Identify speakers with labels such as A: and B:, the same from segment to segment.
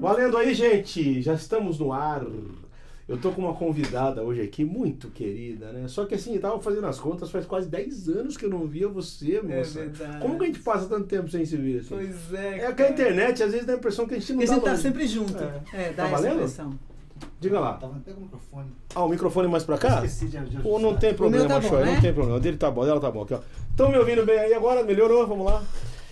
A: Valendo aí, gente! Já estamos no ar. Eu tô com uma convidada hoje aqui, muito querida, né? Só que assim, tava fazendo as contas, faz quase 10 anos que eu não via você, moça.
B: É verdade.
A: Como que a gente passa tanto tempo sem se ver? Assim?
B: Pois é.
A: É que a internet, às vezes, dá a impressão que a gente não
B: Porque a gente
A: tá
B: tá
A: longe.
B: sempre junto.
A: É.
B: É, dá
A: Tá
B: essa
A: valendo?
B: impressão.
A: Diga lá.
C: Tava até com o microfone.
A: Ah, o microfone mais pra cá?
C: Esqueci de, de
A: Pô, não tem problema,
B: tá bom, né?
A: não tem problema. O dele tá bom, o dela tá bom. Aqui, ó. Estão me ouvindo bem aí agora? Melhorou? Vamos lá.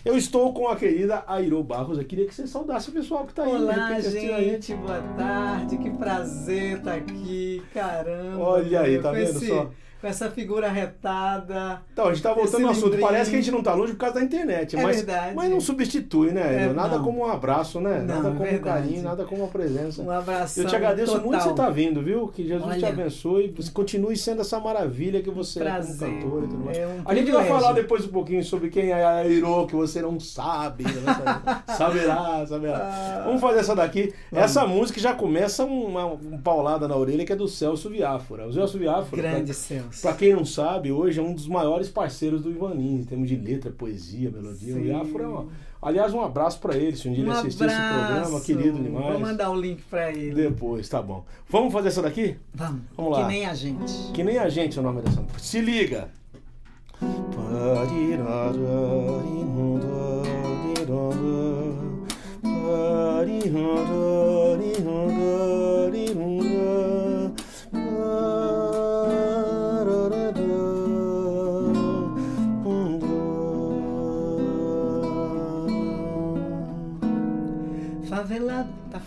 A: Eu estou com a querida Airo Barros. Eu queria que você saudasse o pessoal que tá aí.
B: Olá,
A: assistindo a
B: gente, boa tarde. Que prazer estar aqui. Caramba.
A: Olha aí,
B: meu,
A: tá vendo
B: esse-
A: só?
B: Com essa figura retada.
A: Então, a gente tá voltando ao assunto. Parece que a gente não tá longe por causa da internet.
B: É
A: mas,
B: verdade.
A: mas não substitui, né?
B: É,
A: nada
B: não.
A: como um abraço, né?
B: Não,
A: nada
B: é
A: como um
B: verdade.
A: carinho, nada como uma presença.
B: Um abraço.
A: Eu te agradeço
B: total.
A: muito que você tá vindo, viu? Que Jesus te
B: Olha.
A: abençoe. Você continue sendo essa maravilha que você
B: Prazer.
A: é como cantora e tudo mais.
B: É um
A: a gente vai falar depois um pouquinho sobre quem é a Airo, que você não sabe. né? saberá, saberá.
B: Ah.
A: Vamos fazer essa daqui. Essa música já começa uma, uma paulada na orelha que é do Celso Viáfora. O Celso Viáfora,
B: Grande
A: pra,
B: Celso.
A: Pra quem não sabe, hoje é um dos maiores parceiros do Ivanin, em termos de letra, poesia, melodia. O
B: Sim.
A: Viáfora é uma... Aliás, um abraço pra ele, se um dia
B: Um
A: ele assistir esse programa, querido demais.
B: Vou mandar o link pra ele.
A: Depois, tá bom. Vamos fazer essa daqui?
B: Vamos.
A: Vamos lá.
B: Que nem a gente.
A: Que nem a gente é o nome dessa. Se liga!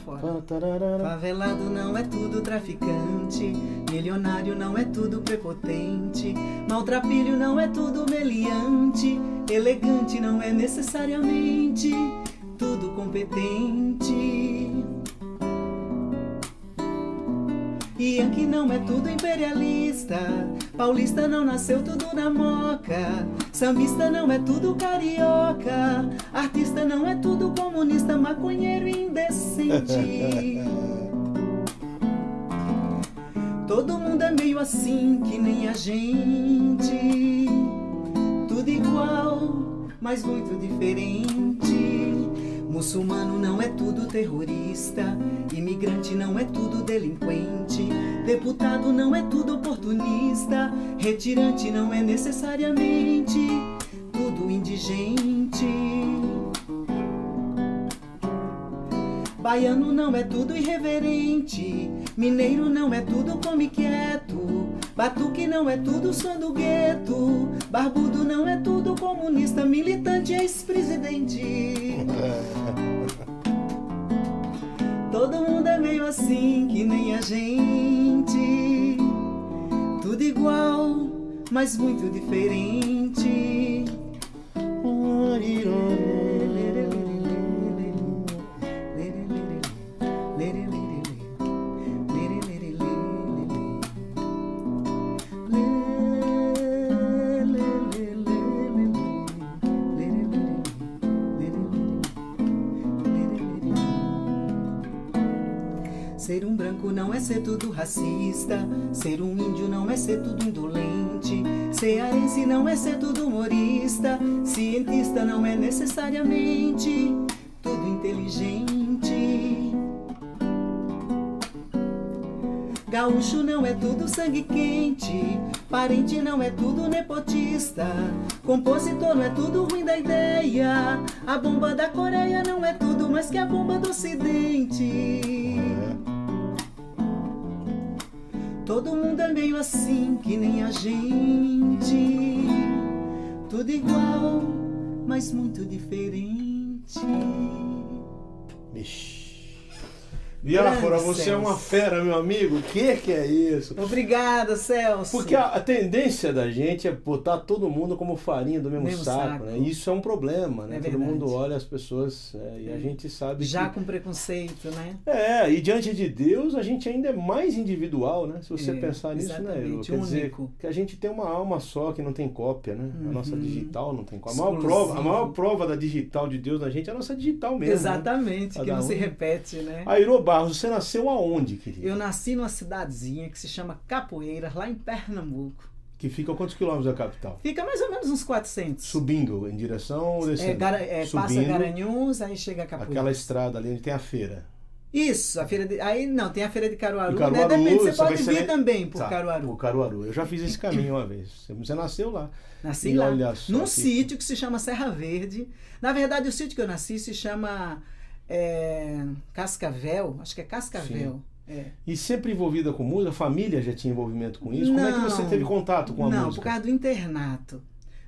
B: Fora. Favelado não é tudo traficante, milionário não é tudo prepotente, maltrapilho não é tudo meliante, elegante não é necessariamente tudo competente. Yankee não é tudo imperialista, paulista não nasceu tudo na moca, sambista não é tudo carioca, artista não é tudo comunista, maconheiro indecente. Todo mundo é meio assim que nem a gente, tudo igual, mas muito diferente. Muçulmano não é tudo terrorista, imigrante não é tudo delinquente, deputado não é tudo oportunista, retirante não é necessariamente tudo indigente. Baiano não é tudo irreverente, mineiro não é tudo come quieto, batuque não é tudo som do gueto, barbudo não é tudo comunista, militante é ex-presidente. Todo mundo é meio assim que nem a gente, tudo igual, mas muito diferente. Ser um branco não é ser tudo racista. Ser um índio não é ser tudo indolente. Cearense não é ser tudo humorista. Cientista não é necessariamente tudo inteligente. Gaúcho não é tudo sangue quente. Parente não é tudo nepotista. Compositor não é tudo ruim da ideia. A bomba da Coreia não é tudo mais que a bomba do Ocidente. Todo mundo é meio assim que nem a gente. Tudo igual, mas muito diferente.
A: Vixe.
B: Grande
A: você é uma
B: Celso.
A: fera, meu amigo. O que, que é isso?
B: Obrigada, Celso.
A: Porque a, a tendência da gente é botar todo mundo como farinha do mesmo,
B: Mesmo
A: saco,
B: saco.
A: né? Isso é um problema, né?
B: É
A: todo mundo olha as pessoas é, e a
B: É.
A: gente sabe
B: Já
A: que...
B: com preconceito, né?
A: É, e diante de Deus a gente ainda é mais individual, né? Se você
B: É,
A: pensar nisso, né?
B: Exatamente,
A: Quer dizer,
B: único.
A: que a gente tem uma alma só que não tem cópia, né? A nossa
B: Uhum.
A: digital não tem cópia. A maior, prova, a maior prova da digital de Deus na gente é a nossa digital mesmo. Né?
B: Exatamente, que
A: Cada
B: não se
A: um.
B: repete, né?
A: Airo Barros, você nasceu aonde, querido?
B: Eu nasci numa cidadezinha que se chama Capoeiras, lá em Pernambuco.
A: Que fica a quantos quilômetros da capital?
B: Fica mais ou menos uns 400.
A: Subindo em direção ou descendo?
B: É, Gara- é, passa
A: Subindo,
B: Garanhuns, aí chega a Capoeiras.
A: Aquela estrada ali onde tem a feira.
B: Isso, a feira de. Aí não, tem a feira de Caruaru,
A: Em Caruaru,
B: né? Depende, você pode vir também por
A: Tá,
B: Caruaru.
A: Por Caruaru. Eu já fiz esse caminho uma vez. Você nasceu lá.
B: Nasci
A: E
B: lá.
A: olha só
B: Num
A: que-
B: sítio que se chama Serra Verde. Na verdade, o sítio que eu nasci se chama é, Cascavel. Acho que é Cascavel. É.
A: E sempre envolvida com música? A família já tinha envolvimento com isso? Como é que você
B: Não.
A: teve contato com a
B: Não,
A: música?
B: por causa do internato.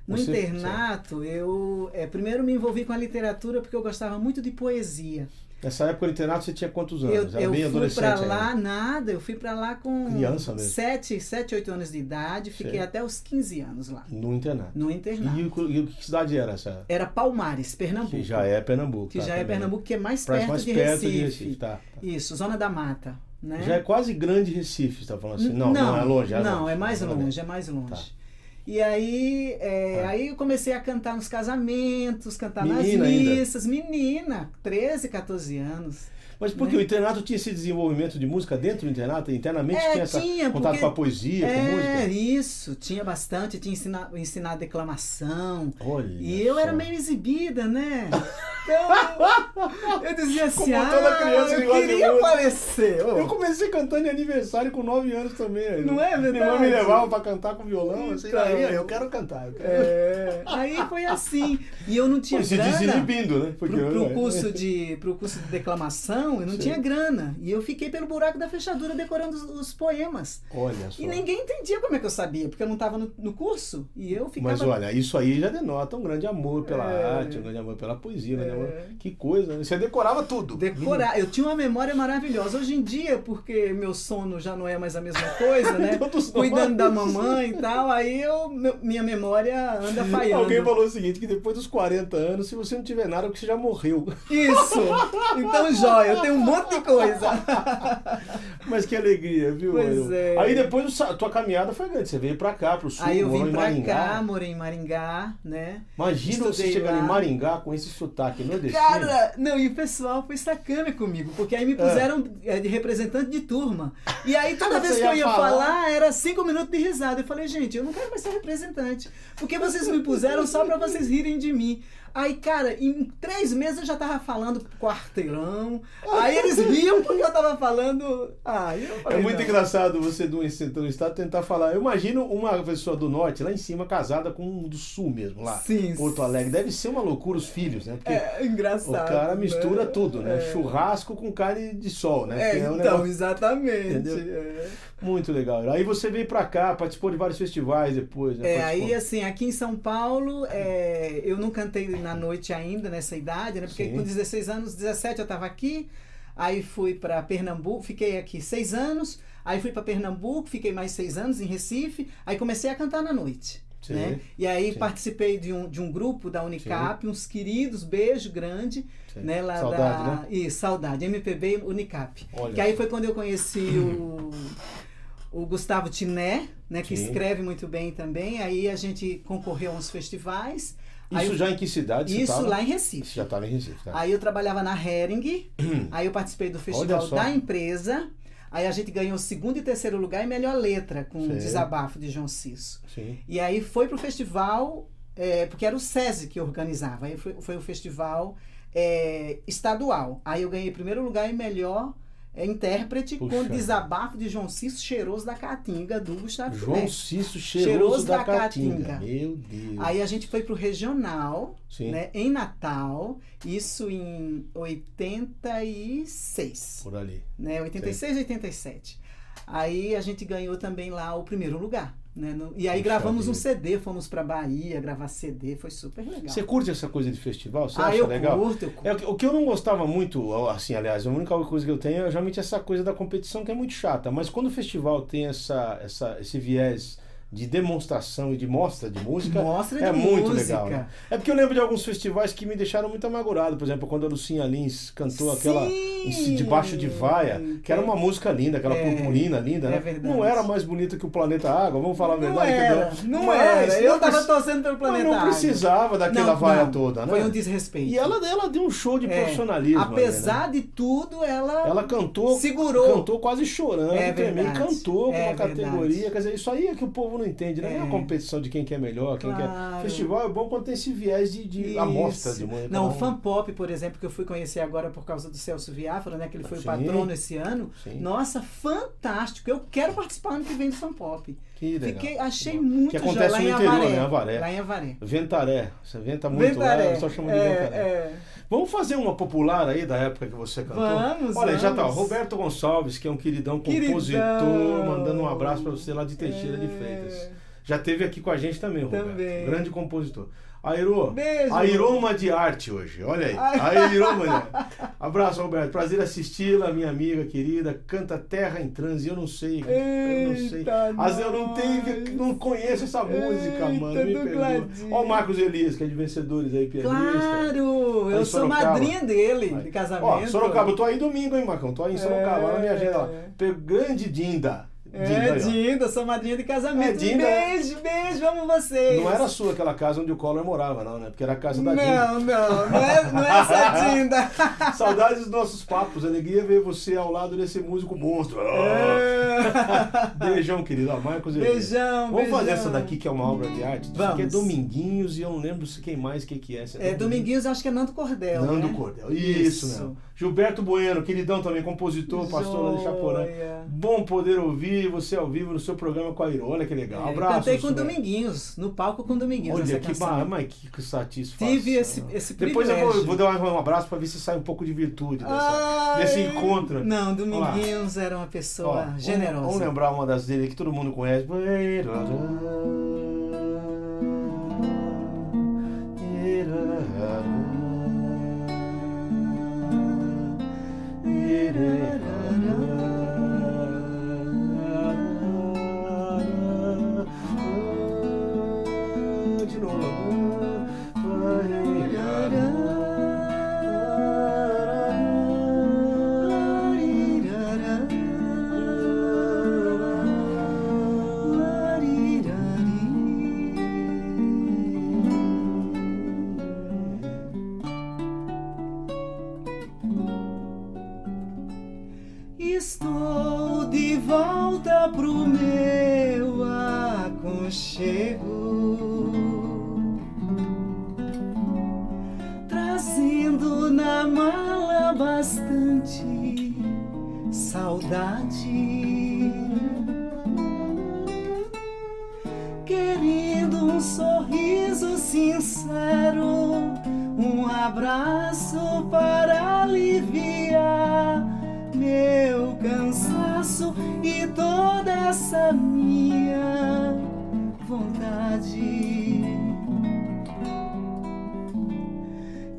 B: No
A: Você-
B: internato, eu é, primeiro me envolvi com a literatura porque eu gostava muito de poesia.
A: Nessa época do internato você tinha quantos
B: Eu,
A: anos?
B: Eu
A: bem
B: fui
A: adolescente
B: pra
A: ainda.
B: lá, nada, eu fui pra lá com
A: Criança mesmo.
B: 7, 7, 8 anos de idade, fiquei
A: Sei.
B: até os 15 anos lá,
A: No internato.
B: no internato.
A: E, e o- que cidade era essa?
B: Era Palmares, Pernambuco.
A: Que já é Pernambuco.
B: Que
A: tá,
B: já é
A: também.
B: Pernambuco, que é mais
A: Pra-
B: perto,
A: mais
B: de,
A: perto
B: Recife.
A: de Recife. Tá, tá.
B: Isso, Zona da Mata. Né?
A: Já é quase grande Recife, você tá falando assim. Não, não, é longe. é
B: Não,
A: longe.
B: é mais
A: Não,
B: longe, é mais longe. E aí, é,
A: Ah.
B: aí eu comecei a cantar nos casamentos, cantar
A: Menina
B: nas
A: ainda?
B: missas. Menina, 13, 14 anos.
A: Mas porque
B: né?
A: o internato tinha esse desenvolvimento de música dentro do internato? Internamente
B: É,
A: tinha essa
B: tinha,
A: contato
B: porque-
A: com a poesia, com
B: é,
A: música?
B: isso, tinha bastante, tinha ensinado, ensinado declamação.
A: Olha
B: E eu era
A: só.
B: meio exibida, né? Então, eu dizia assim,
A: Como
B: ah,
A: toda criança que
B: eu queria
A: música."
B: aparecer. ô.
A: Eu comecei cantando em aniversário com 9 anos também.
B: Não é
A: Minha irmã me
B: verdade?
A: levava pra cantar com violão. Assim,
B: Então.
A: aí eu quero cantar. Eu quero...
B: É, aí foi assim. E eu não tinha
A: Pô, se desinibindo, né?
B: Pro,
A: Porque,
B: pro
A: né?
B: curso de, pro curso de declamação, eu não
A: Sim.
B: tinha grana. E eu fiquei pelo buraco da fechadura decorando os, os poemas.
A: Olha só.
B: E ninguém entendia como é que eu sabia, porque eu não estava no, no curso. E eu ficava.
A: Mas olha, isso aí já denota um grande amor pela
B: É.
A: arte, um grande amor pela poesia, um
B: É.
A: amor. Que coisa, né? Você decorava tudo.
B: Decorar. Eu tinha uma memória maravilhosa. Hoje em dia, porque meu sono já não é mais a mesma coisa, né?
A: Todos
B: Cuidando da mamãe e tal, aí eu, minha memória anda falhando.
A: Alguém falou o seguinte, que depois dos 40 anos, se você não tiver nada, é porque você já morreu.
B: Isso! Então, jóia, eu tenho um monte de coisa.
A: Mas que alegria, viu?
B: Pois é.
A: Aí depois sa- tua caminhada foi grande. Você veio pra cá, pro sul,
B: Aí eu vim pra
A: Maringá.
B: cá, morei em Maringá, né?
A: Imagina você
B: Estudei
A: chegando
B: lá.
A: em Maringá com esse sotaque nordestino.
B: Cara, não, e o pessoal foi sacana comigo, porque aí me puseram é, de representante de turma. E aí toda
A: Você
B: vez que eu ia
A: falar?
B: falar, era cinco minutos de risada. Eu falei, gente, eu não quero mais ser representante. Porque vocês me puseram só pra vocês rirem de mim. Aí, cara, em três meses eu já tava falando quarteirão. Aí eles riam porque eu tava falando. Ah, eu
A: É
B: falei,
A: muito
B: não.
A: engraçado você do centro do estado tentar falar. Eu imagino uma pessoa do norte lá em cima casada com um do sul mesmo, lá.
B: Sim.
A: Porto Alegre. Deve ser uma loucura os filhos, né? Porque
B: É engraçado.
A: o cara mistura
B: né?
A: tudo, né?
B: É.
A: Churrasco com carne de sol, né?
B: É,
A: Que um
B: então,
A: negócio
B: exatamente. É.
A: Muito legal. Aí você veio pra cá, participou de vários festivais depois, né?
B: É,
A: Participou-
B: aí assim, aqui em São Paulo, é, eu não cantei na noite ainda, nessa idade, né? Porque
A: Sim.
B: com 16 anos, 17 eu estava aqui, aí fui para Pernambuco, fiquei aqui seis anos, aí fui para Pernambuco, fiquei mais seis anos em Recife, aí comecei a cantar na noite.
A: Sim.
B: Né? E aí
A: Sim.
B: participei de um, de um grupo da Unicap, uns queridos, beijo grande,
A: Sim.
B: né? Lá
A: Saudade,
B: da,
A: né?
B: Isso, saudade, MPB Unicap.
A: Olha
B: Que aí foi quando eu conheci o, o Gustavo Tiné, né, que
A: Sim.
B: escreve muito bem também. Aí a gente concorreu a uns festivais.
A: Isso já em que cidade você
B: Isso lá em
A: Você
B: Recife.
A: já estava em Recife, tá?
B: Aí eu trabalhava na Hering, aí eu participei do festival da empresa. Aí a gente ganhou segundo e terceiro lugar e melhor letra com o desabafo de João Cisso.
A: Sim.
B: E aí foi pro festival, é, porque era o SESI que organizava. Aí foi, foi o festival é, estadual. Aí eu ganhei primeiro lugar e melhor é, intérprete
A: Puxa.
B: com o desabafo de João Cisso Cheiroso da Caatinga, do Gustavo
A: João. Cisso cheiroso,
B: Cheiroso
A: da,
B: da
A: Caatinga.
B: Caatinga.
A: Meu Deus.
B: Aí a gente foi pro regional,
A: Sim.
B: né, em Natal, isso em 86,
A: Por ali.
B: né, 86, 87. Aí a gente ganhou também lá o primeiro lugar, né? no- e aí
A: Puxa
B: gravamos um. CD, fomos pra Bahia gravar CD, foi super legal.
A: Você curte essa coisa de festival? Você
B: ah,
A: acha
B: eu
A: legal?
B: curto, eu curto.
A: É, o que- o que eu não gostava muito, assim, aliás, a única coisa que eu tenho é realmente essa coisa da competição que é muito chata. Mas quando o festival tem essa, essa, esse viés de demonstração e de mostra de música,
B: Mostra de
A: é muito
B: música.
A: legal. né? É porque eu lembro de alguns festivais que me deixaram muito amargurado. Por exemplo, quando a Lucinha Lins cantou aquela
B: Sim!
A: Debaixo de Vaia, que era uma música linda, aquela
B: É,
A: purpurina linda,
B: é
A: né?
B: verdade.
A: Não era mais bonita que o Planeta Água, vamos falar a
B: Não
A: verdade.
B: era,
A: entendeu?
B: não
A: Mas
B: era. Eu
A: não
B: tava torcendo pelo Planeta
A: não
B: Água.
A: precisava daquela
B: Não,
A: vaia
B: não,
A: toda, né?
B: Foi um desrespeito.
A: E ela, ela deu um show de
B: É,
A: profissionalismo. ali, né?
B: Apesar de tudo, ela,
A: Ela cantou,
B: segurou.
A: cantou quase chorando,
B: É verdade.
A: cantou com
B: É
A: uma categoria. Quer dizer, isso aí é que o povo não entende, né? Não é uma
B: É.
A: competição de quem quer melhor, quem
B: Claro.
A: quer. Festival é bom quando tem esse viés de, de amostra de música.
B: Não, o. Fan Pop, por exemplo, que eu fui conhecer agora por causa do Celso Viáfora, né? Que ele foi o
A: Sim.
B: patrono esse ano.
A: Sim.
B: Nossa, fantástico! Eu quero participar ano que vem do Fan Pop.
A: Que legal.
B: Fiquei, achei
A: Bom.
B: muito
A: Que acontece no
B: lá em
A: interior,
B: Avaré.
A: né? Avaré.
B: Lá em Avaré.
A: Ventaré. Você venta muito lá,
B: Ventaré.
A: eu só chamo de
B: É,
A: Ventaré.
B: é.
A: Vamos fazer uma popular aí da época que você cantou?
B: Vamos,
A: Olha, já tá.
B: vamos.
A: Roberto Gonçalves, que é um queridão
B: Queridão.
A: compositor, mandando um abraço pra você lá de Teixeira de
B: É.
A: Freitas. Já teve aqui com a gente também, Roberto.
B: Também.
A: Grande compositor. Airô,
B: Beijo.
A: Airoma de arte hoje, olha aí.
B: Ai.
A: Airoma de arte. Abraço, Roberto. Prazer assisti-la, minha amiga querida. Canta Terra em Transe. Eu não sei. eu não sei.
B: Eita,
A: vezes eu não tenho, não conheço essa música,
B: Eita,
A: mano. Me. Ó o Marcos Elias, que é de vencedores aí, pianista.
B: Claro! Eu sou madrinha dele, de casamento.
A: Ó, Sorocaba, eu tô aí domingo, hein, Marcão? Tô aí em Sorocaba,
B: É.
A: olha na minha agenda lá. Pe- Grande Dinda. Dinda
B: É. Dinda, sou madrinha de casamento.
A: É, Dinda, né?
B: beijo, beijo, amo vocês.
A: Não era sua aquela casa onde o Collor morava, não, né? Porque era a casa da Dinda.
B: Não, não, não é, não é essa Dinda.
A: Saudades dos nossos papos. Alegria ver você ao lado desse músico monstro.
B: É.
A: Beijão, querido. Marcos Elias.
B: Beijão,
A: Vamos fazer
B: beijão.
A: essa daqui que é uma obra de arte? Isso aqui é
B: Vamos.
A: Dominguinhos e eu não lembro se quem mais que que é. Se
B: É, Dominguinhos, acho que é Nando Cordel.
A: Nando
B: né?
A: Cordel. Isso,
B: Isso.
A: mesmo. Gilberto Bueno, queridão também, compositor, pastor lá de Chaporã.
B: Joia.
A: Bom poder ouvir você ao vivo no seu programa com a Iro. Olha que legal.
B: É,
A: Abraço.
B: Cantei com. Dominguinhos, no palco com Dominguinhos.
A: Olha que, ba- mas que, que satisfação.
B: Tive esse, esse
A: Depois eu
B: privilégio.
A: vou, vou dar um abraço pra ver se sai um pouco de virtude dessa,
B: Ai.
A: desse encontro.
B: Não, Dominguinhos era uma pessoa
A: Ó, vamos-
B: generosa.
A: Vamos, lembrar uma das dele que todo mundo conhece. De
B: vontade.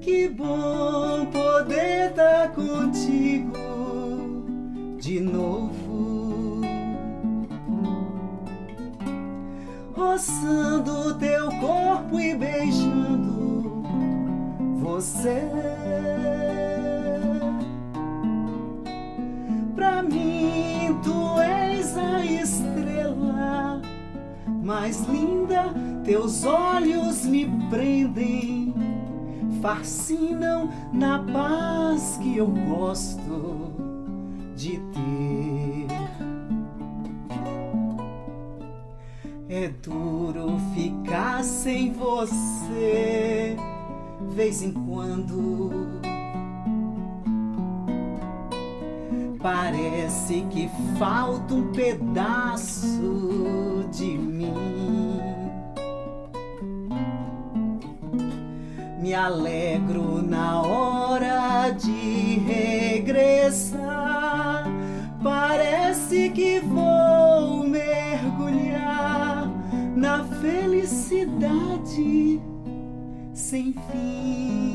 B: Que bom poder estar contigo de novo, roçando teu corpo e beijando você. Mais linda, teus olhos me prendem, fascinam na paz que eu gosto de ter. É duro ficar sem você, vez em quando. Parece que falta um pedaço de mim. Me alegro na hora de regressar. Parece que vou mergulhar na felicidade sem fim.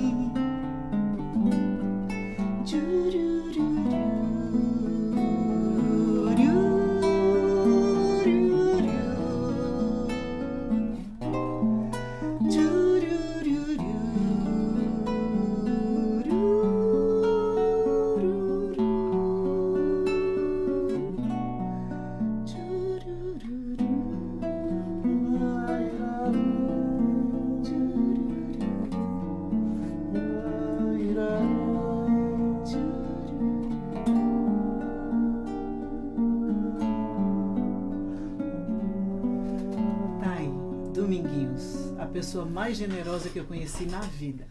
B: Que eu conheci na vida.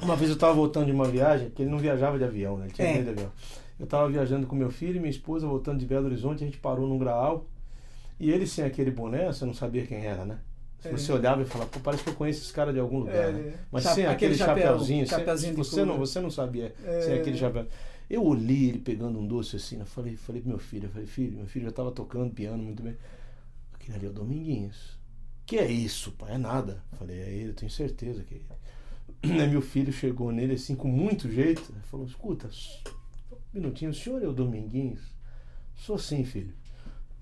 A: Uma vez eu tava voltando de uma viagem, que ele não viajava de avião, né? Ele tinha
B: É.
A: medo de avião. Eu tava viajando com meu filho e minha esposa, voltando de Belo Horizonte, a gente parou num graal. E ele sem aquele boné, você não sabia quem era, né? Se
B: É.
A: Você olhava e falava, pô, parece que eu conheço esse cara de algum lugar,
B: É.
A: né? Mas
B: Chap-
A: sem
B: aquele
A: aquele
B: chapéu-
A: chapéuzinho, sem-
B: chapéuzinho
A: você, não, você não sabia
B: É.
A: sem aquele chapéu. Eu olhei ele pegando um doce assim, eu falei, falei pro meu filho, eu falei, filho, meu filho já tava tocando piano muito bem. Aquele ali é o Dominguinhos. Que é isso, pai? É nada. Falei, é ele, eu tenho certeza que é ele. Aí meu filho chegou nele assim com muito jeito, né? falou, escuta, um minutinho, o senhor é o Dominguinhos? Sou sim, filho.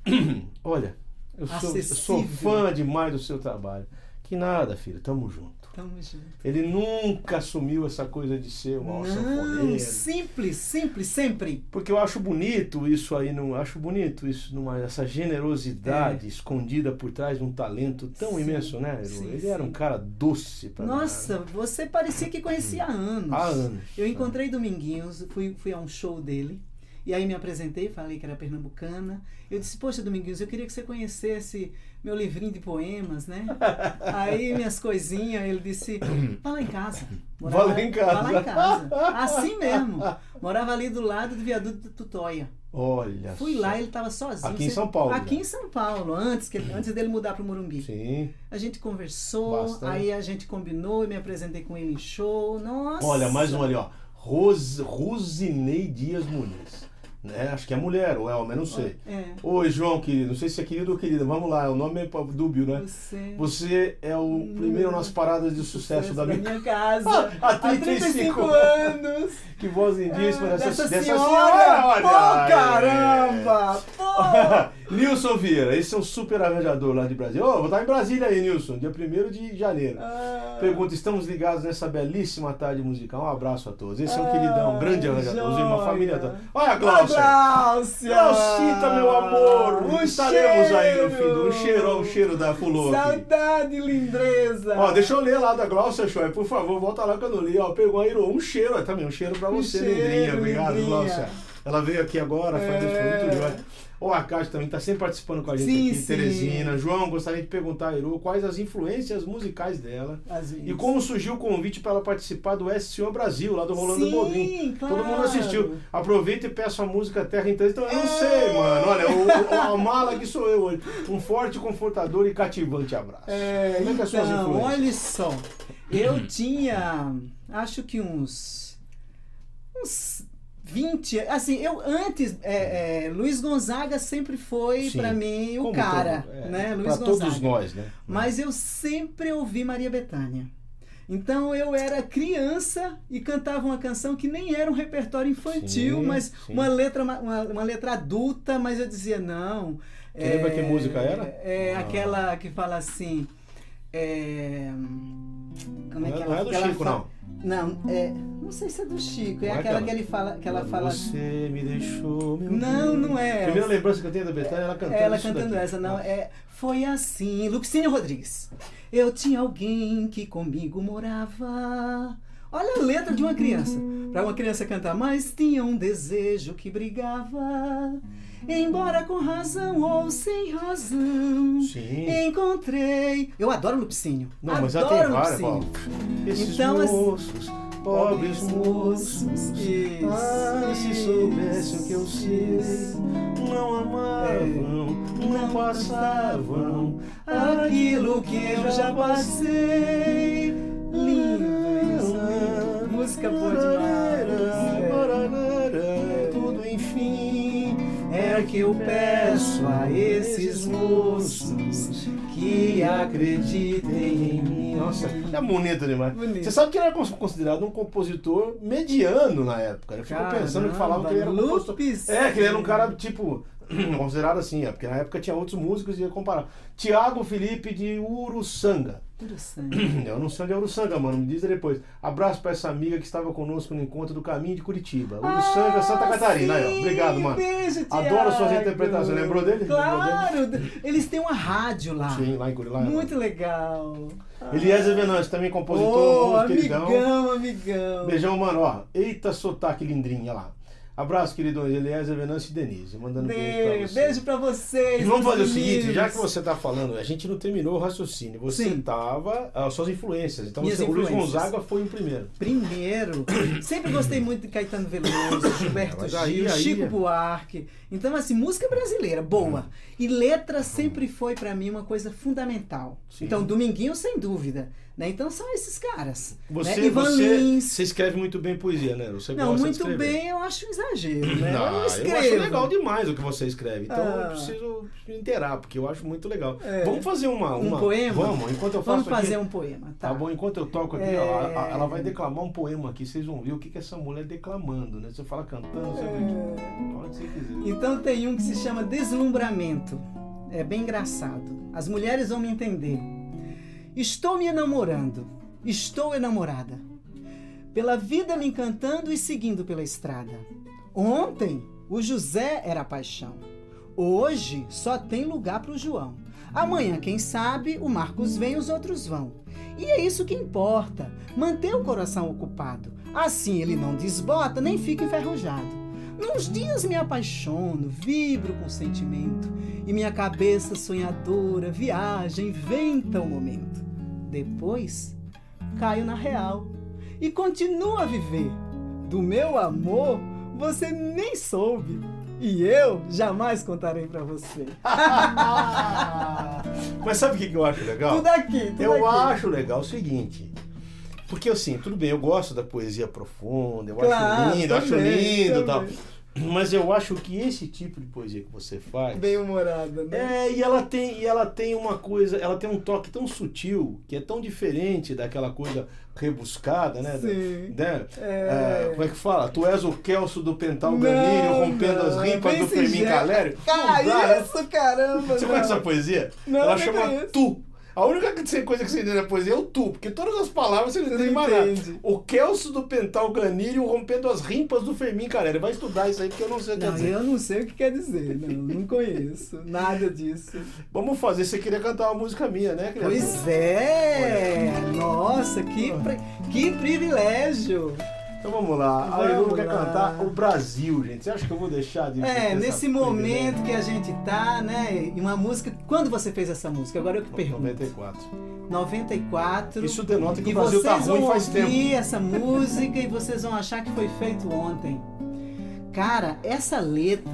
A: Olha, eu sou, eu sou fã demais do seu trabalho. Que nada, filho, tamo junto.
B: Tamo junto.
A: Ele nunca assumiu essa coisa de ser maior
B: Não, simples, simples, sempre.
A: Porque eu acho bonito isso aí, não acho bonito isso, numa, essa generosidade escondida por trás de um talento tão
B: É. Sim,
A: imenso, né?
B: Sim,
A: Ele era um
B: sim.
A: cara doce pra
B: Nossa, você parecia que conhecia há anos.
A: Há anos.
B: Eu encontrei Dominguinhos, fui, fui a um show dele. E aí me apresentei, falei que era pernambucana. Eu disse, poxa, Dominguinhos, eu queria que você conhecesse meu livrinho de poemas, né? aí minhas coisinhas, ele disse, vá lá em casa.
A: Vá lá em casa.
B: Vá lá em casa. Assim mesmo. Morava ali do lado do viaduto do Tutóia.
A: Olha
B: Fui
A: só.
B: lá, ele estava sozinho.
A: Aqui em São Paulo,
B: Aqui
A: né?
B: em São Paulo, antes, que, antes dele mudar para o Morumbi.
A: Sim.
B: A gente conversou,
A: Bastante.
B: aí a gente combinou, eu me apresentei com ele em show. Nossa!
A: Olha, mais um ali, ó. Ros, Rosinei Dias Muniz. Né? Acho que é mulher, ou é homem, não sei.
B: É,
A: Oi, João, querido. Não sei se é querido ou querida. Vamos lá, o nome é dúbio, né?
B: você.
A: Você é o primeiro nas paradas de sucesso da minha
B: minha casa.
A: Há 35
B: anos.
A: Que voz lindíssima
B: Ah,
A: dessa,
B: dessa
A: dessa
B: senhora.
A: olha
B: Pô, caramba! Pô!
A: Nilson Vieira, esse é um super arranjador lá de Brasília. Ô, vou estar em Brasília aí, Nilson, dia 1 de janeiro.
B: Ah,
A: Pergunta, estamos ligados nessa belíssima tarde musical. Um abraço a todos. Esse é um
B: Ah,
A: queridão, um grande arranjador, uma família toda. Olha a Glaucia! Glaucita, meu amor.
B: Um
A: Estaremos aí no fim
B: cheiro.
A: do um cheiro, um cheiro da Fulô.
B: Saudade, lindeza!
A: Ó, deixa eu ler lá da Glaucia Show, por favor, volta lá que eu não li. Ó, pegou aí um cheiro, ó, também um cheiro pra
B: Um
A: você,
B: cheiro,
A: Lindrinha. Obrigado. Glaucia. Ela veio aqui agora, isso, foi
B: É.
A: muito jóia. Ó, a Cátia também tá sempre participando com a gente
B: Sim,
A: aqui,
B: sim.
A: Teresina. João, gostaria de perguntar a Iru quais as influências musicais dela. E como surgiu o convite para ela participar do SCO Brasil, lá do Rolando
B: Sim, claro.
A: Todo mundo assistiu. Aproveita e peça a música Terra em Trânsito. Então, eu não
B: É.
A: sei, mano. Olha, o, o- a mala que sou eu hoje. Um forte, confortador e cativante abraço.
B: É,
A: Como é que é as suas
B: então,
A: influências?
B: olha só. Eu tinha, acho que uns. uns 20. Assim, eu antes. É, é, Luiz Gonzaga sempre foi pra mim o
A: Como
B: cara.
A: todo- é,
B: né? Luiz Gonzaga.
A: todos nós, né?
B: Mas eu sempre ouvi Maria Bethânia. Então eu era criança e cantava uma canção que nem era um repertório infantil,
A: Sim,
B: mas
A: sim.
B: uma letra uma, uma letra adulta, mas eu dizia não.
A: Você lembra que música era?
B: É
A: Ah.
B: aquela que fala assim. é, como é que
A: é-
B: ela
A: não é do
B: ela
A: Chico,
B: fala- Não, é, não sei se é do Chico, é,
A: Não é
B: aquela que ele fala, que ela fala.
A: Você me deixou, meu
B: Não, não é.
A: Primeira lembrança que eu tenho da Betânia, ela cantando
B: Ela cantando
A: daqui.
B: essa, não.
A: Ah.
B: É, foi assim, Luxínio Rodrigues. Eu tinha alguém que comigo morava. Olha a letra de uma criança. Para uma criança cantar, mas tinha um desejo que brigava. Embora com razão ou sem razão.
A: Sim.
B: Encontrei. Eu adoro Lupicínio.
A: Não, mas já
B: adoro
A: tem várias. Esses
B: Então,
A: moços, pobres moços.
B: Isso,
A: Ah, se soubessem o que eu sei, não amavam, não passavam
B: Aquilo que eu já passei. Lindo isso. Música boa demais. É que eu peço a esses moços que acreditem em mim.
A: Nossa, é bonito demais.
B: Bonito.
A: Você sabe que ele era cons- considerado um compositor mediano na época. Eu fico pensando que falavam que ele era um compositor. É, que ele era um cara, tipo, considerado assim, é, porque na época tinha outros músicos e ia comparar. Tiago Felipe de Uruçanga.
B: Interessante.
A: Eu não sei onde é Uruçanga, mano, me diz depois. Abraço pra essa amiga que estava conosco no encontro do caminho de Curitiba. Uruçanga, Santa Catarina. Aí, ó. Obrigado, mano.
B: Beijo,
A: Adoro suas interpretações. Lembrou dele?
B: Claro. Eles têm uma rádio lá.
A: Sim, lá em Curitiba.
B: Muito legal.
A: Eliezer Venâncio, também compositor, músico, queridão.
B: amigão, amigão.
A: Beijão, mano, ó. Eita sotaque lindrinha lá. Abraço, querido Eliezer, Venâncio e Denise. Mandando beijo
B: Beijo, pra vocês.
A: E vamos fazer o seguinte, já que você está falando, a gente não terminou o raciocínio. Você
B: Sim.
A: estava. As suas influências. Então você, o Luiz. Gonzaga foi o primeiro.
B: Primeiro, sempre gostei muito de Caetano Veloso, Gilberto Gil,
A: aí-
B: Chico Buarque. Então, assim, música brasileira, boa. E letra sempre foi pra mim uma coisa fundamental.
A: Sim.
B: Então, Dominguinho, sem dúvida. Né? Então, são esses caras.
A: Você,
B: né? Ivan
A: você,
B: Lins.
A: você escreve muito bem poesia, né? Você
B: Não, muito bem, eu acho um exagero, né?
A: Não,
B: eu
A: eu acho legal demais o que você escreve. Então eu
B: Ah.
A: preciso me inteirar, porque eu acho muito legal.
B: É.
A: Vamos fazer uma,
B: Um
A: uma-
B: poema?
A: Vamos, enquanto eu faço
B: Vamos fazer
A: aqui.
B: um poema, tá?
A: Tá bom, enquanto eu toco aqui,
B: É.
A: ó, ela vai declamar um poema aqui, vocês vão ver o que, que essa mulher declamando, né? Você fala cantando, você
B: É.
A: pode você quiser.
B: Então tem um que se chama Deslumbramento. É bem engraçado. As mulheres vão me entender. Estou me enamorando. Estou enamorada. Pela vida me encantando e seguindo pela estrada. Ontem o José era a paixão. Hoje só tem lugar para o João. Amanhã, quem sabe, o Marcos vem e os outros vão. E é isso que importa, manter o coração ocupado. Assim ele não desbota nem fica enferrujado. Nos dias me apaixono, vibro com sentimento, e minha cabeça sonhadora viaja, inventa o momento. Depois, caio na real e continuo a viver. Do meu amor, você nem soube, e eu jamais contarei pra você.
A: Mas sabe o que, eu acho legal?
B: Tudo aqui, tudo
A: Eu
B: aqui.
A: acho legal o seguinte. Porque assim, tudo bem, eu gosto da poesia profunda, eu
B: Claro,
A: acho lindo, eu acho
B: também,
A: lindo e tal. Mas eu acho que esse tipo de poesia que você faz.
B: Bem humorada, né?
A: É, e ela tem, e ela tem uma coisa, ela tem um toque tão sutil, que é tão diferente daquela coisa rebuscada, né?
B: Sim.
A: Né?
B: É.
A: É, como é que fala? Tu és o Kelso do Pental Ganírio,
B: Não,
A: rompendo as
B: não,
A: rimpas
B: bem
A: do Fermim
B: singelo.
A: Calério.
B: Cara,
A: dá, né?
B: isso, caramba!
A: Você
B: não.
A: conhece essa poesia?
B: Não,
A: Ela
B: não
A: chama
B: conheço.
A: tu. A única coisa que você entende na poesia é o tu, porque todas as palavras você não entende mais nada. O Kelso do Pental Ganírio rompendo as rimpas do Fermim Calério. Vai estudar isso aí porque eu não sei o que quer
B: Não,
A: dizer.
B: eu não sei o que quer dizer, não, não conheço nada disso.
A: Vamos fazer, você queria cantar uma música minha, né, criatura?
B: Pois é! Nossa, que, que privilégio!
A: Então vamos lá. A Ilu quer cantar o Brasil, gente. Você acha que eu vou deixar de.
B: É, nesse momento que a gente tá, né? E uma música. Quando você fez essa música? Agora eu que pergunto.
A: 94.
B: 94.
A: Isso denota que
B: e
A: o Brasil tá ruim faz tempo.
B: ouvir essa música e vocês vão achar que foi feito ontem. Cara, essa letra,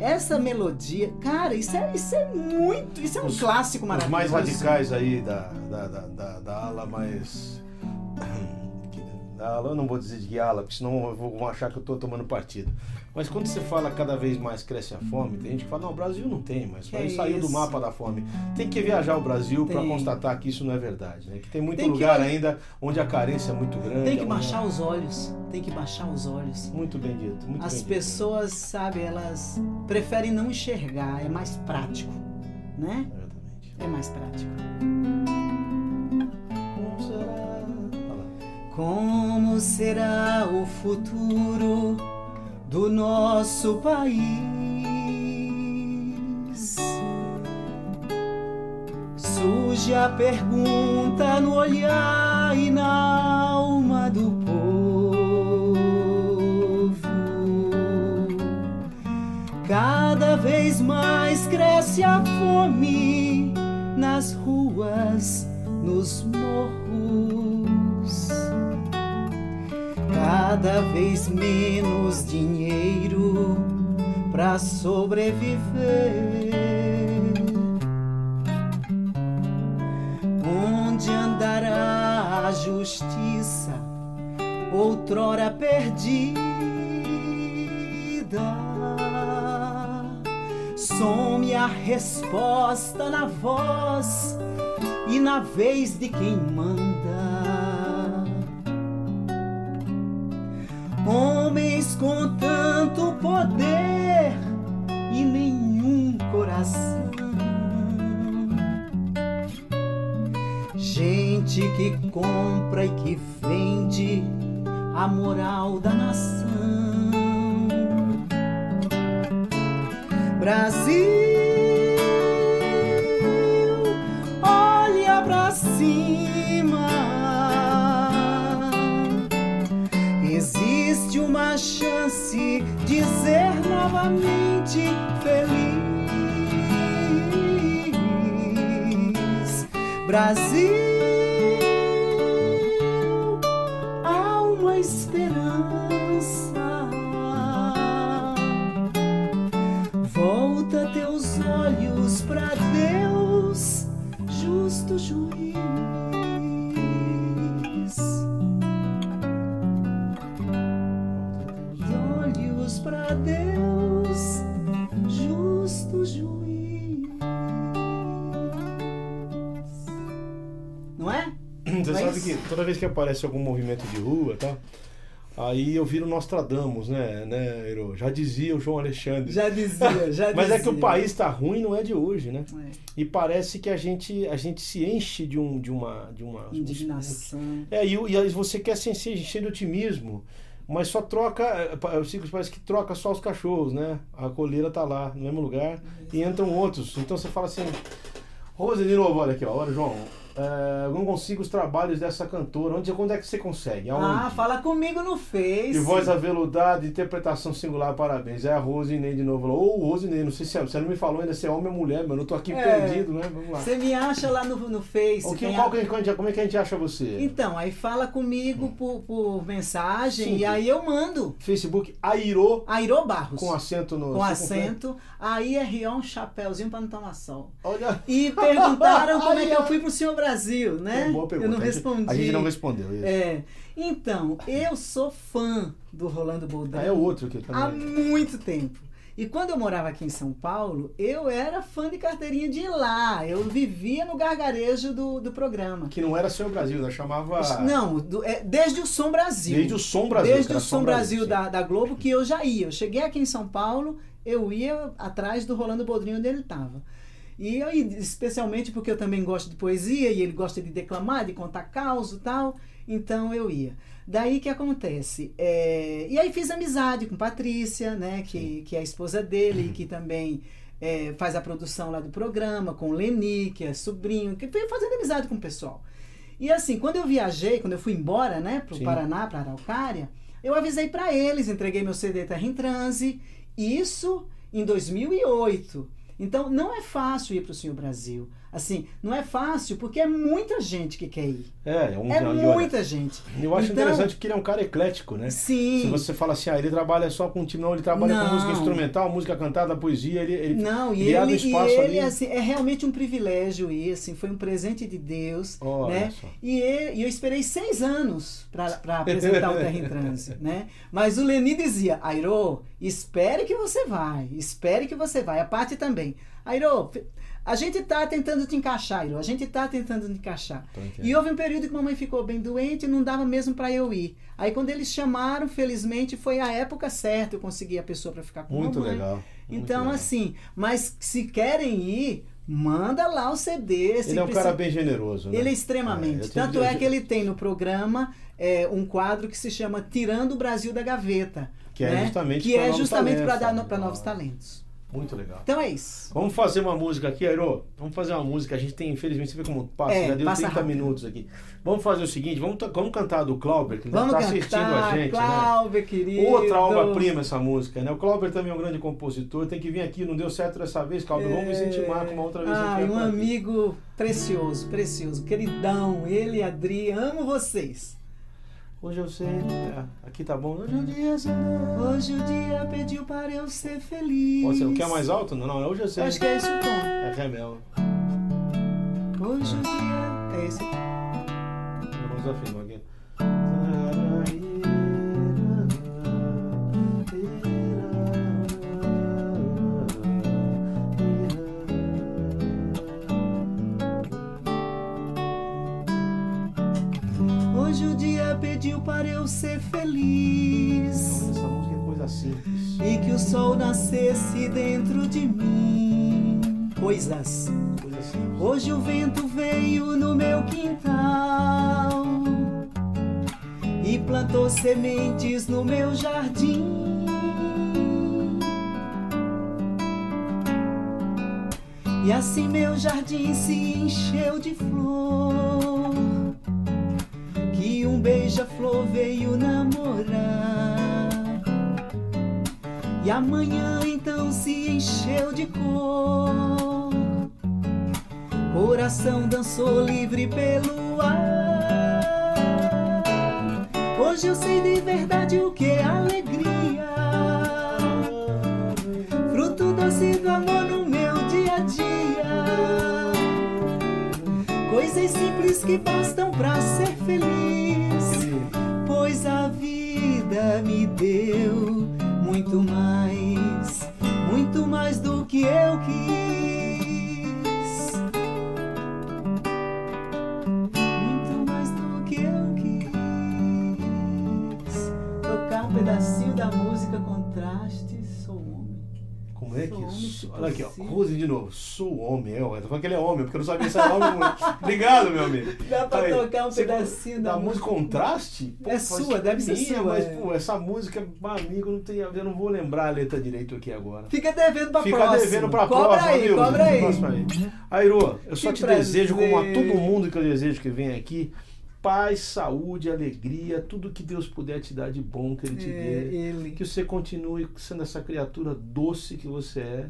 B: essa melodia, cara, isso é, isso é muito. Isso é um
A: Os-
B: clássico
A: Os
B: maravilhoso.
A: mais radicais aí da, da, da, da, da ala mais. Da eu não vou dizer de que ala, porque senão vão achar que eu tô tomando partido. Mas quando você fala cada vez mais cresce a fome, tem gente que fala, não, o Brasil não tem, mas
B: Que
A: aí saiu do mapa da fome. Tem que viajar o Brasil para constatar que isso não é verdade, né? Que tem muito
B: Tem que-
A: lugar ainda onde a carência é muito grande.
B: Tem que
A: onde-
B: baixar os olhos. Tem que baixar os olhos.
A: Muito bem dito, muito
B: As
A: bem dito.
B: pessoas, sabe, elas preferem não enxergar, é mais prático, né?
A: Exatamente.
B: É mais prático.
A: Como será?
B: Será o futuro do nosso país? Surge a pergunta no olhar e na alma do povo. Cada vez mais cresce a fome nas ruas, nos morros. Cada vez menos dinheiro para sobreviver. Onde andará a justiça, outrora perdida? Some a resposta na voz e na vez de quem manda. Homens com tanto poder e nenhum coração. Gente que compra e que vende a moral da nação. Brasil, eternamente feliz. Brasil,
A: toda vez que aparece algum movimento de rua, tá? Aí eu viro Nostradamus, né, né, Ero? Já dizia o João Alexandre.
B: Já dizia, já
A: Mas
B: dizia.
A: é que o país tá ruim, não é de hoje, né?
B: É,
A: E parece que a gente, a gente se enche de, um, de uma. De uma
B: Indignação.
A: É, e, e aí você quer se encher de otimismo, mas só troca. é, pa- O Ciclo parece que troca só os cachorros, né? A coleira tá lá, no mesmo lugar, e entram outros. Então você fala assim. Rose, de novo, olha aqui, ó. Olha, João. É, eu não consigo os trabalhos dessa cantora. Onde, quando é que você consegue? Aonde?
B: Ah, fala comigo no Face.
A: De voz aveludada, interpretação singular, parabéns. É a Rosinei de novo. Ô, Rosinei, não sei se é- você não me falou ainda se é homem ou mulher, mano. Eu tô aqui
B: É.
A: perdido, né? Vamos lá.
B: Você me acha lá no, no Face.
A: O que, qual
B: a-
A: que a gente- como é que a gente acha você?
B: Então, aí fala comigo por, por mensagem
A: Sim.
B: e aí eu mando.
A: Facebook Airo
B: Airo Barros.
A: com acento no.
B: Com acento. Aí é Rion Chapeuzinho pra não tomar sol.
A: Olha.
B: E perguntaram como é que eu fui pro Senhor Brasil, né?
A: Boa pergunta.
B: Eu não respondi.
A: A gente não respondeu. isso.
B: É. Então, eu sou fã do Rolando Boldrin
A: Ah, é outro aqui
B: há
A: também.
B: muito tempo. E quando eu morava aqui em São Paulo, eu era fã de carteirinha de lá. Eu vivia no gargarejo do, do programa.
A: Que não era Senhor Brasil, né? Chamava.
B: Não, do- é, desde o Som Brasil.
A: Desde o Som Brasil.
B: Desde
A: que
B: o Som Brasil,
A: sim.
B: da, da Globo, que eu já ia. Eu cheguei aqui em São Paulo, eu ia atrás do Rolando Boldrinho onde ele estava. E ia, especialmente porque eu também gosto de poesia e ele gosta de declamar, de contar caos e tal, então eu ia. Daí que acontece? é, e aí fiz amizade com Patrícia, né, que, que é a esposa dele, e que também é, faz a produção lá do programa, com o Leni, que é sobrinho, que fui fazendo amizade com o pessoal. E assim, quando eu viajei, quando eu fui embora, né, pro
A: Sim.
B: Paraná, para Araucária, eu avisei para eles, entreguei meu CD Terra em Transe, isso em 2008. Então, não é fácil ir para o Senhor Brasil. Assim, não é fácil porque é muita gente que quer ir.
A: É, é um
B: É
A: e olha,
B: muita gente.
A: Eu acho
B: Então-
A: interessante porque ele é um cara eclético, né?
B: Sim.
A: Se você fala assim, ah, ele trabalha só com time, não, ele trabalha
B: Não.
A: com música instrumental, música cantada, poesia, ele, ele,
B: Não, e
A: ele abre
B: ele, e
A: espaço
B: ele
A: ali.
B: assim, é realmente um privilégio ir, assim, foi um presente de Deus,
A: Olha
B: né?
A: só.
B: E, e- e eu esperei seis anos para apresentar o Terra em Transe, né? Mas o Leni dizia, Airo, espere que você vai, espere que você vai. A parte também. Airo, a gente tá tentando te encaixar, Airo, a gente tá tentando te encaixar. E houve um período que mamãe ficou bem doente e não dava mesmo para eu ir. Aí quando eles chamaram, felizmente foi a época certa, eu consegui a pessoa para ficar com
A: Muito
B: mamãe.
A: legal. muito
B: Então,
A: legal.
B: assim, mas se querem ir, manda lá o CD.
A: Ele é um
B: precisa-
A: cara bem generoso, né?
B: Ele é
A: É,
B: extremamente.
A: eu
B: Tanto é que ele tem no programa é, um quadro que se chama Tirando o Brasil da Gaveta.
A: Que é
B: né?
A: justamente
B: que
A: pra
B: é justamente para
A: talentos,
B: dar
A: né?
B: para novos talentos.
A: Muito legal.
B: Então é isso.
A: Vamos fazer uma música aqui, Airo. Vamos fazer uma música. A gente tem, infelizmente, você vê como passa,
B: É,
A: já deu
B: passa
A: 30
B: rápido.
A: minutos aqui. Vamos fazer o seguinte, vamos, vamos cantar do Clauber, que
B: Vamos
A: está assistindo a gente, né?
B: Cláudio, querido.
A: Outra obra-prima essa música, né? O Clauber também é um grande compositor, tem que vir aqui, não deu certo dessa vez, Clauber, vamos nos intimar com uma outra vez.
B: Ah, um
A: por aqui.
B: amigo precioso, precioso, queridão. Ele e Adri, amo vocês.
A: Hoje eu sei, é, aqui tá bom. Hoje o dia será-
B: Hoje o dia pediu para eu ser feliz.
A: Pode ser, o que é mais alto? Não, não, hoje eu sei.
B: Acho que é esse o tom.
A: É ré mesmo.
B: Hoje o dia. É esse.
A: Vamos afinar
B: pediu para eu ser feliz.
A: Essa música é coisa simples.
B: E que o sol nascesse dentro de mim. Coisas.
A: Coisa simples.
B: Hoje o vento veio no meu quintal e plantou sementes no meu jardim. E assim meu jardim se encheu de flor. Um beija-flor veio namorar. E amanhã então se encheu de cor. Coração dançou livre pelo ar. Hoje eu sei de verdade o que é alegria. Fruto doce do amor no meu dia a dia. Coisas simples que bastam pra ser feliz. Vida me deu muito mais,
A: Olha aqui, ó. Rose de novo. Sou homem, é, ué. Tô falando que ele é homem, porque eu não sabia se era homem ou mulher. Obrigado, meu amigo.
B: Dá pra tocar um pedacinho
A: da
B: da
A: música. Contraste? Pô,
B: É sua, deve ser
A: minha,
B: sua,
A: Mas,
B: é.
A: pô, essa música, amigo, não tem a ver. Eu não vou lembrar a letra direito aqui agora.
B: Fica devendo pra
A: Fica
B: próxima.
A: devendo pra
B: cobra
A: próxima,
B: aí,
A: viu?
B: Cobra aí.
A: Próxima aí. Airo, eu só
B: Que
A: te desejo, como a
B: prazer.
A: todo mundo que eu desejo que venha aqui, paz, saúde, alegria, tudo que Deus puder te dar de bom que Ele te
B: É,
A: dê.
B: ele.
A: Que você continue sendo essa criatura doce que você é.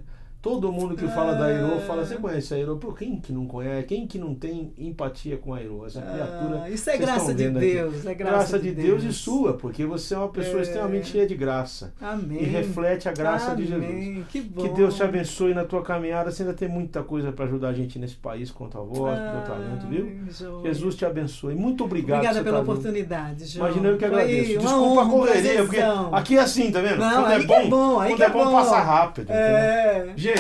A: Todo mundo que fala da Airo fala, você conhece a Airo? Pô, quem que não conhece? Quem que não tem empatia com a Airo? Essa criatura.
B: Ah, isso é graça de
A: aqui.
B: Deus, é graça,
A: Graça de Deus e sua, porque você é uma pessoa
B: É.
A: extremamente cheia de graça.
B: Amém.
A: E reflete a graça de Jesus.
B: Amém. Que bom.
A: Que Deus te abençoe na tua caminhada. Você ainda tem muita coisa para ajudar a gente nesse país com a tua voz, com o teu talento, viu?
B: João.
A: Jesus te abençoe. Muito obrigado.
B: Obrigada
A: por
B: pela
A: tá
B: oportunidade, João.
A: Imagina eu que
B: Foi
A: agradeço.
B: uma
A: Desculpa
B: honra,
A: a correria, porque aqui é assim, tá vendo?
B: Não,
A: quando é
B: que é
A: bom,
B: bom,
A: quando é
B: é
A: bom,
B: bom.
A: passa rápido.
B: É.
A: Gente,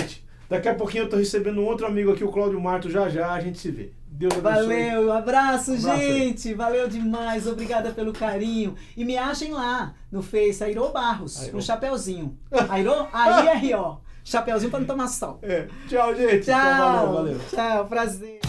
A: daqui a pouquinho eu tô recebendo um outro amigo aqui, o Cláudio Marto. Já já a gente se vê. Deus abençoe.
B: Valeu, um abraço,
A: Abraço aí.
B: gente. Valeu demais. Obrigada pelo carinho. E me achem lá no Face Airo Barros,
A: Airo.
B: com chapeuzinho. Airo, A-I-R-O. Chapeuzinho pra não tomar sol.
A: É. Tchau, gente.
B: Tchau.
A: Valeu, valeu.
B: Tchau, prazer.